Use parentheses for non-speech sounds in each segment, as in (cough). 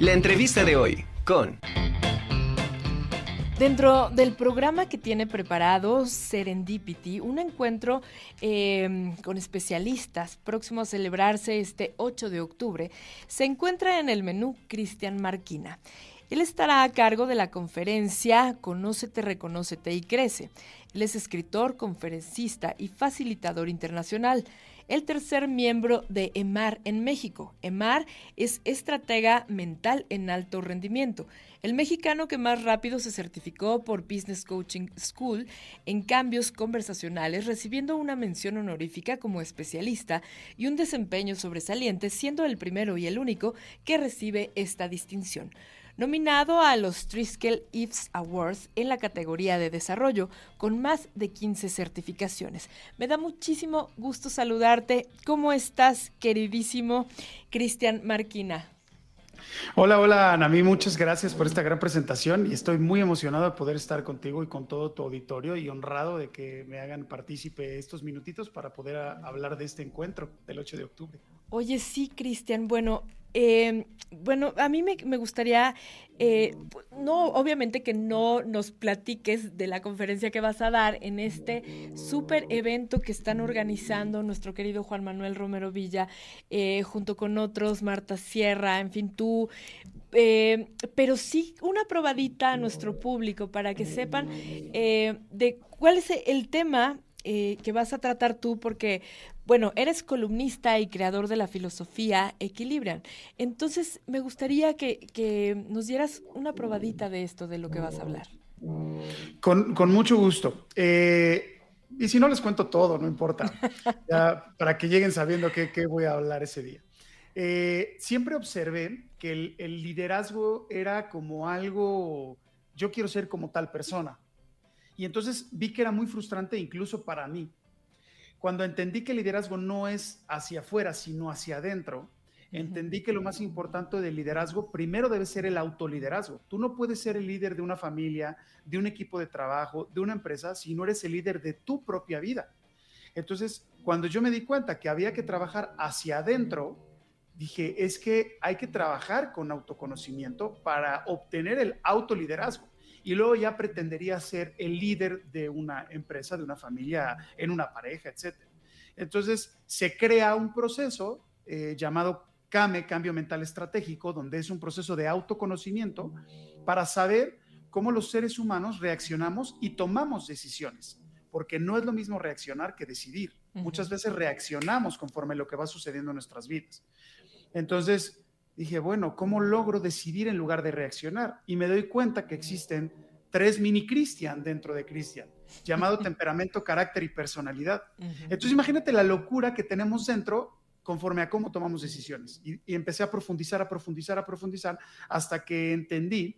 La entrevista de hoy con... Dentro del programa que tiene preparado Serendipity, un encuentro em, con especialistas próximo a celebrarse este 8 de octubre, se encuentra en el menú Cristian Marquina. Él estará a cargo de la conferencia Conócete, Reconócete y Crece. Él es escritor, conferencista y facilitador internacional el tercer miembro de EMAR en México. EMAR es estratega mental en alto rendimiento. El mexicano que más rápido se certificó por Business Coaching School en cambios conversacionales, recibiendo una mención honorífica como especialista y un desempeño sobresaliente, siendo el primero y el único que recibe esta distinción nominado a los Triskel Eves Awards en la categoría de desarrollo, con más de 15 certificaciones. Me da muchísimo gusto saludarte. ¿Cómo estás, queridísimo Cristian Marquina? Hola, hola, Anami, muchas gracias por esta gran presentación y estoy muy emocionado de poder estar contigo y con todo tu auditorio y honrado de que me hagan partícipe estos minutitos para poder hablar de este encuentro del 8 de octubre. Oye, sí, Cristian, bueno, eh, bueno, a mí me, gustaría, eh, no, obviamente que no nos platiques de la conferencia que vas a dar en este súper evento que están organizando nuestro querido Juan Manuel Romero Villa, eh, junto con otros, Marta Sierra, en fin, tú, eh, pero sí una probadita a nuestro público para que sepan de cuál es el tema que vas a tratar tú, porque bueno, eres columnista y creador de la filosofía Equilibran. Entonces, me gustaría que, nos dieras una probadita de esto, de lo que vas a hablar. Con, mucho gusto. Eh, y si no les cuento todo, no importa, (laughs) para que lleguen sabiendo qué, voy a hablar ese día. Eh, siempre observé que el, el liderazgo era como algo, yo quiero ser como tal persona. Y entonces vi que era muy frustrante incluso para mí cuando entendí que el liderazgo no es hacia afuera, sino hacia adentro, entendí que lo más importante del liderazgo primero debe ser el autoliderazgo. Tú no puedes ser el líder de una familia, de un equipo de trabajo, de una empresa, si no eres el líder de tu propia vida. Entonces, cuando yo me di cuenta que había que trabajar hacia adentro, dije, es que hay que trabajar con autoconocimiento para obtener el autoliderazgo y luego ya pretendería ser el líder de una empresa, de una familia, en una pareja, etc. Entonces, se crea un proceso eh, llamado CAME, Cambio Mental Estratégico, donde es un proceso de autoconocimiento para saber cómo los seres humanos reaccionamos y tomamos decisiones, porque no es lo mismo reaccionar que decidir. Muchas veces reaccionamos conforme lo que va sucediendo en nuestras vidas. Entonces, dije, bueno, ¿cómo logro decidir en lugar de reaccionar? Y me doy cuenta que existen tres mini Cristian dentro de Cristian, llamado (laughs) temperamento, carácter y personalidad. Entonces imagínate la locura que tenemos dentro conforme a cómo tomamos decisiones. Y, y, empecé a profundizar, a profundizar, a profundizar, hasta que entendí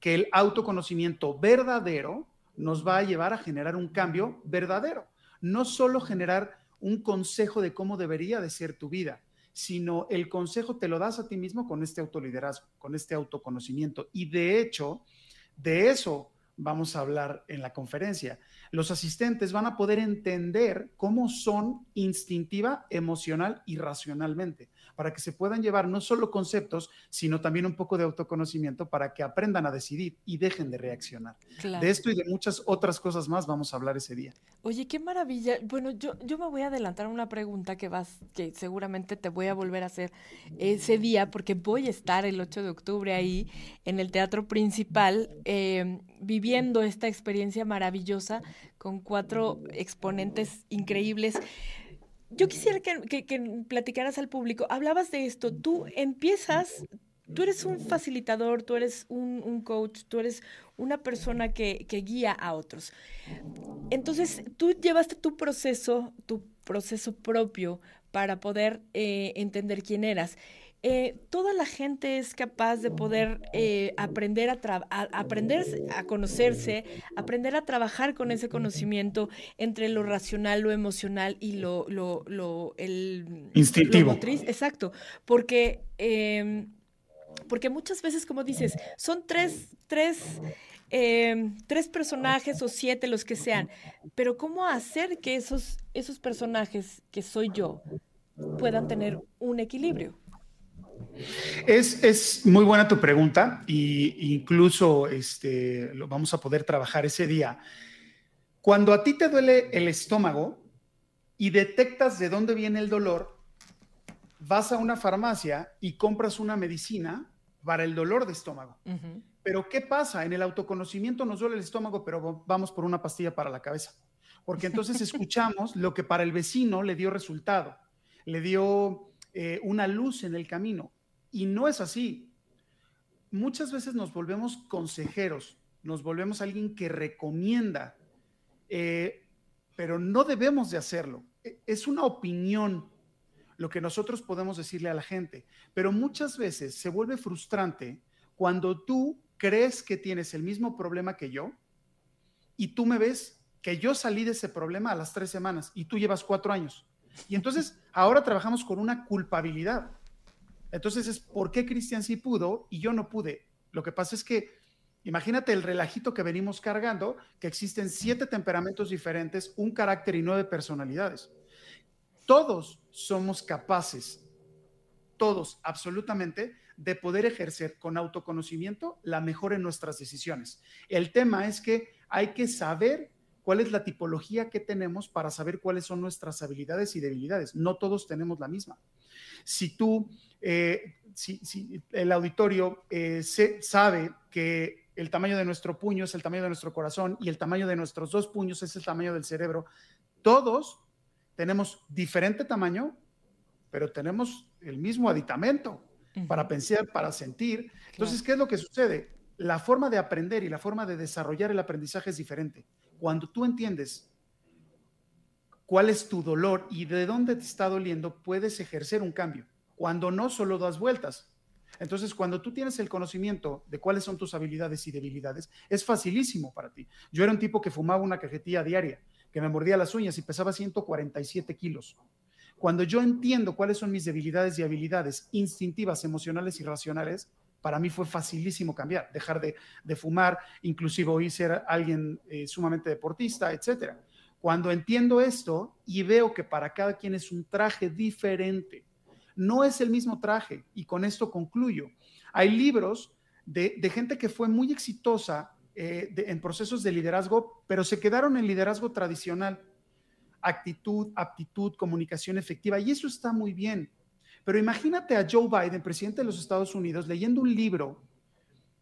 que el autoconocimiento verdadero nos va a llevar a generar un cambio verdadero. No solo generar un consejo de cómo debería de ser tu vida, sino el consejo te lo das a ti mismo con este autoliderazgo, con este autoconocimiento. Y de hecho, de eso vamos a hablar en la conferencia. Los asistentes van a poder entender cómo son instintiva, emocional y racionalmente para que se puedan llevar no solo conceptos, sino también un poco de autoconocimiento para que aprendan a decidir y dejen de reaccionar. De esto y de muchas otras cosas más vamos a hablar ese día. Oye, qué maravilla. Bueno, yo, yo me voy a adelantar a una pregunta que vas, que seguramente te voy a volver a hacer ese día, porque voy a estar el 8 de octubre ahí en el Teatro Principal, eh, viviendo esta experiencia maravillosa con cuatro exponentes increíbles yo quisiera que, platicaras al público, hablabas de esto, tú empiezas, tú eres un facilitador, tú eres un, coach, tú eres una persona que, guía a otros. Entonces, tú llevaste tu proceso, tu proceso propio para poder eh, entender quién eras. Eh, toda la gente es capaz de poder eh, aprender a, aprender a conocerse, aprender a trabajar con ese conocimiento entre lo racional, lo emocional y lo, lo, lo el instintivo. motriz. Exacto, porque, em, porque muchas veces, como dices, son tres, tres em, tres personajes o siete, los que sean, pero ¿cómo hacer que esos, esos personajes que soy yo puedan tener un equilibrio? Es, es, muy buena tu pregunta y incluso este, lo vamos a poder trabajar ese día. Cuando a ti te duele el estómago y detectas de dónde viene el dolor, vas a una farmacia y compras una medicina para el dolor de estómago. Pero ¿qué pasa? En el autoconocimiento nos duele el estómago, pero vamos por una pastilla para la cabeza. Porque entonces (laughs) escuchamos lo que para el vecino le dio resultado, le dio eh, una luz en el camino. Y no es así. Muchas veces nos volvemos consejeros, nos volvemos alguien que recomienda, eh, pero no debemos de hacerlo. E, es una opinión lo que nosotros podemos decirle a la gente, pero muchas veces se vuelve frustrante cuando tú crees que tienes el mismo problema que yo y tú me ves que yo salí de ese problema a las tres semanas y tú llevas cuatro años. Y entonces ahora trabajamos con una culpabilidad. Entonces es, ¿por qué Cristian sí pudo y yo no pude? Lo que pasa es que imagínate el relajito que venimos cargando, que existen siete temperamentos diferentes, un carácter y nueve personalidades. Todos somos capaces, todos absolutamente, de poder ejercer con autoconocimiento la mejor en nuestras decisiones. El tema es que hay que saber cuál es la tipología que tenemos para saber cuáles son nuestras habilidades y debilidades. No todos tenemos la misma. Si tú, eh, si, el auditorio eh, se, sabe que el tamaño de nuestro puño es el tamaño de nuestro corazón y el tamaño de nuestros dos puños es el tamaño del cerebro, todos tenemos diferente tamaño, pero tenemos el mismo aditamento para pensar, para sentir. Entonces, ¿qué es lo que sucede? La forma de aprender y la forma de desarrollar el aprendizaje es diferente. Cuando tú entiendes cuál es tu dolor y de dónde te está doliendo, puedes ejercer un cambio. Cuando no, solo das vueltas. Entonces, cuando tú tienes el conocimiento de cuáles son tus habilidades y debilidades, es facilísimo para ti. Yo era un tipo que fumaba una cajetilla diaria que me mordía las uñas y pesaba 147 kilos. Cuando yo entiendo cuáles son mis debilidades y habilidades instintivas, emocionales y racionales, para mí fue facilísimo cambiar, dejar de, fumar, inclusive hoy ser alguien eh, sumamente deportista, etc. Cuando entiendo esto y veo que para cada quien es un traje diferente, no es el mismo traje, y con esto concluyo. Hay libros de, gente que fue muy exitosa eh, en procesos de liderazgo, pero se quedaron en liderazgo tradicional. Actitud, aptitud, comunicación efectiva, y eso está muy bien. Pero imagínate a Joe Biden, presidente de los Estados Unidos, leyendo un libro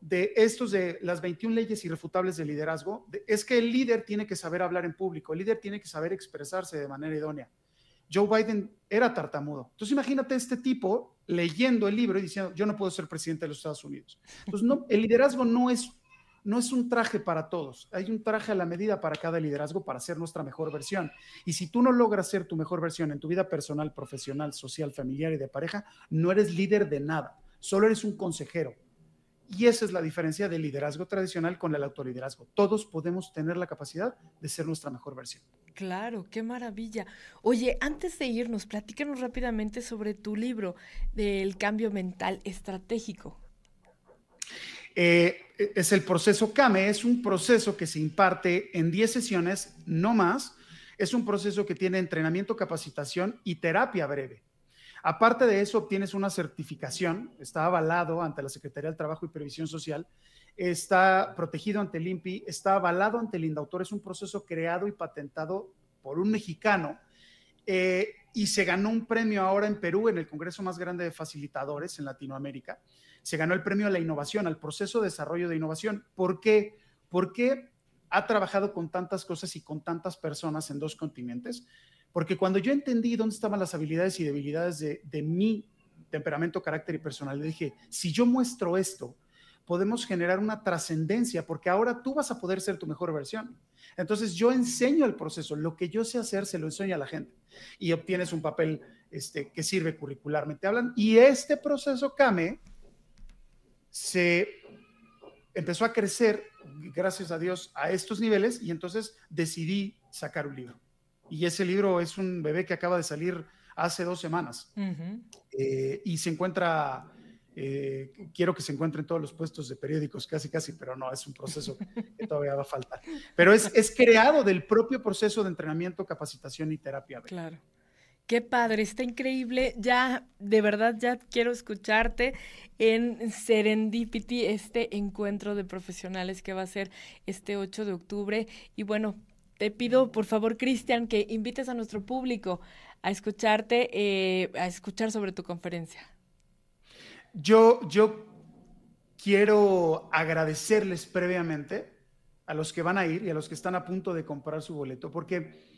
de estos de las 21 leyes irrefutables de liderazgo, es que el líder tiene que saber hablar en público, el líder tiene que saber expresarse de manera idónea. Joe Biden era tartamudo. Entonces imagínate este tipo leyendo el libro y diciendo, yo no puedo ser presidente de los Estados Unidos. Entonces no, el liderazgo no es no es un traje para todos, hay un traje a la medida para cada liderazgo para ser nuestra mejor versión. Y si tú no logras ser tu mejor versión en tu vida personal, profesional, social, familiar y de pareja, no eres líder de nada, solo eres un consejero. Y esa es la diferencia del liderazgo tradicional con el autoliderazgo. Todos podemos tener la capacidad de ser nuestra mejor versión. Claro, qué maravilla. Oye, antes de irnos, platícanos rápidamente sobre tu libro del cambio mental estratégico. Eh, es el proceso CAME, es un proceso que se imparte en 10 sesiones, no más. Es un proceso que tiene entrenamiento, capacitación y terapia breve. Aparte de eso, obtienes una certificación, está avalado ante la Secretaría del Trabajo y Previsión Social, está protegido ante el INPI, está avalado ante el INDAUTOR, es un proceso creado y patentado por un mexicano eh, y se ganó un premio ahora en Perú, en el Congreso más grande de facilitadores en Latinoamérica se ganó el premio a la innovación, al proceso de desarrollo de innovación. ¿Por qué? Porque ha trabajado con tantas cosas y con tantas personas en dos continentes. Porque cuando yo entendí dónde estaban las habilidades y debilidades de, de mi temperamento, carácter y personalidad, dije, si yo muestro esto, podemos generar una trascendencia porque ahora tú vas a poder ser tu mejor versión. Entonces yo enseño el proceso, lo que yo sé hacer se lo enseño a la gente y obtienes un papel este, que sirve curricularmente. Hablan y este proceso CAME se empezó a crecer, gracias a Dios, a estos niveles y entonces decidí sacar un libro. Y ese libro es un bebé que acaba de salir hace dos semanas eh, y se encuentra, eh, quiero que se encuentre en todos los puestos de periódicos, casi, casi, pero no, es un proceso que todavía va a faltar. Pero es, es creado del propio proceso de entrenamiento, capacitación y terapia. Claro. Qué padre, está increíble. Ya, de verdad, ya quiero escucharte en Serendipity, este encuentro de profesionales que va a ser este 8 de octubre. Y bueno, te pido, por favor, Cristian, que invites a nuestro público a escucharte, eh, a escuchar sobre tu conferencia. Yo, yo quiero agradecerles previamente a los que van a ir y a los que están a punto de comprar su boleto, porque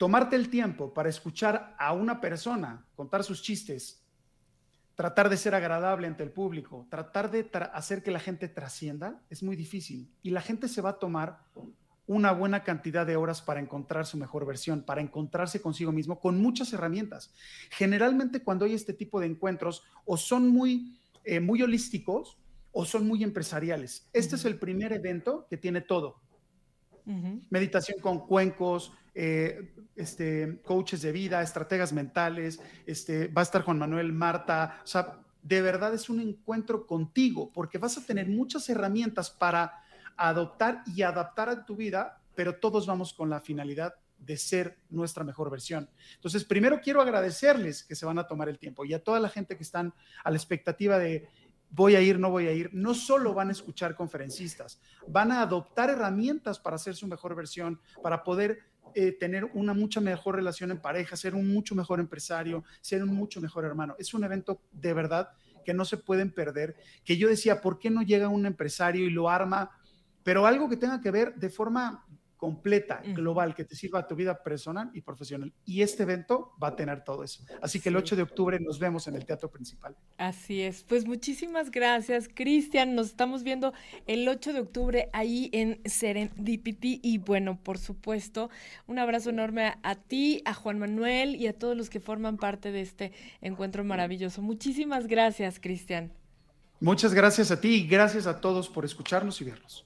tomarte el tiempo para escuchar a una persona contar sus chistes, tratar de ser agradable ante el público, tratar de hacer que la gente trascienda, es muy difícil. Y la gente se va a tomar una buena cantidad de horas para encontrar su mejor versión, para encontrarse consigo mismo con muchas herramientas. Generalmente cuando hay este tipo de encuentros o son muy, eh, muy holísticos o son muy empresariales. Este es el primer evento que tiene todo. Meditación con cuencos, eh, este, coaches de vida, estrategas mentales, este, va a estar Juan Manuel, Marta, o sea, de verdad es un encuentro contigo porque vas a tener muchas herramientas para adoptar y adaptar a tu vida, pero todos vamos con la finalidad de ser nuestra mejor versión. Entonces, primero quiero agradecerles que se van a tomar el tiempo y a toda la gente que están a la expectativa de voy a ir, no voy a ir, no solo van a escuchar conferencistas, van a adoptar herramientas para hacer su mejor versión, para poder eh, tener una mucha mejor relación en pareja, ser un mucho mejor empresario, ser un mucho mejor hermano. Es un evento de verdad que no se pueden perder, que yo decía, ¿por qué no llega un empresario y lo arma? Pero algo que tenga que ver de forma completa, global, que te sirva a tu vida personal y profesional. Y este evento va a tener todo eso. Así que el 8 de octubre nos vemos en el teatro principal. Así es. Pues muchísimas gracias, Cristian. Nos estamos viendo el 8 de octubre ahí en Serendipity. Y bueno, por supuesto, un abrazo enorme a, ti, a Juan Manuel y a todos los que forman parte de este encuentro maravilloso. Muchísimas gracias, Cristian. Muchas gracias a ti y gracias a todos por escucharnos y vernos.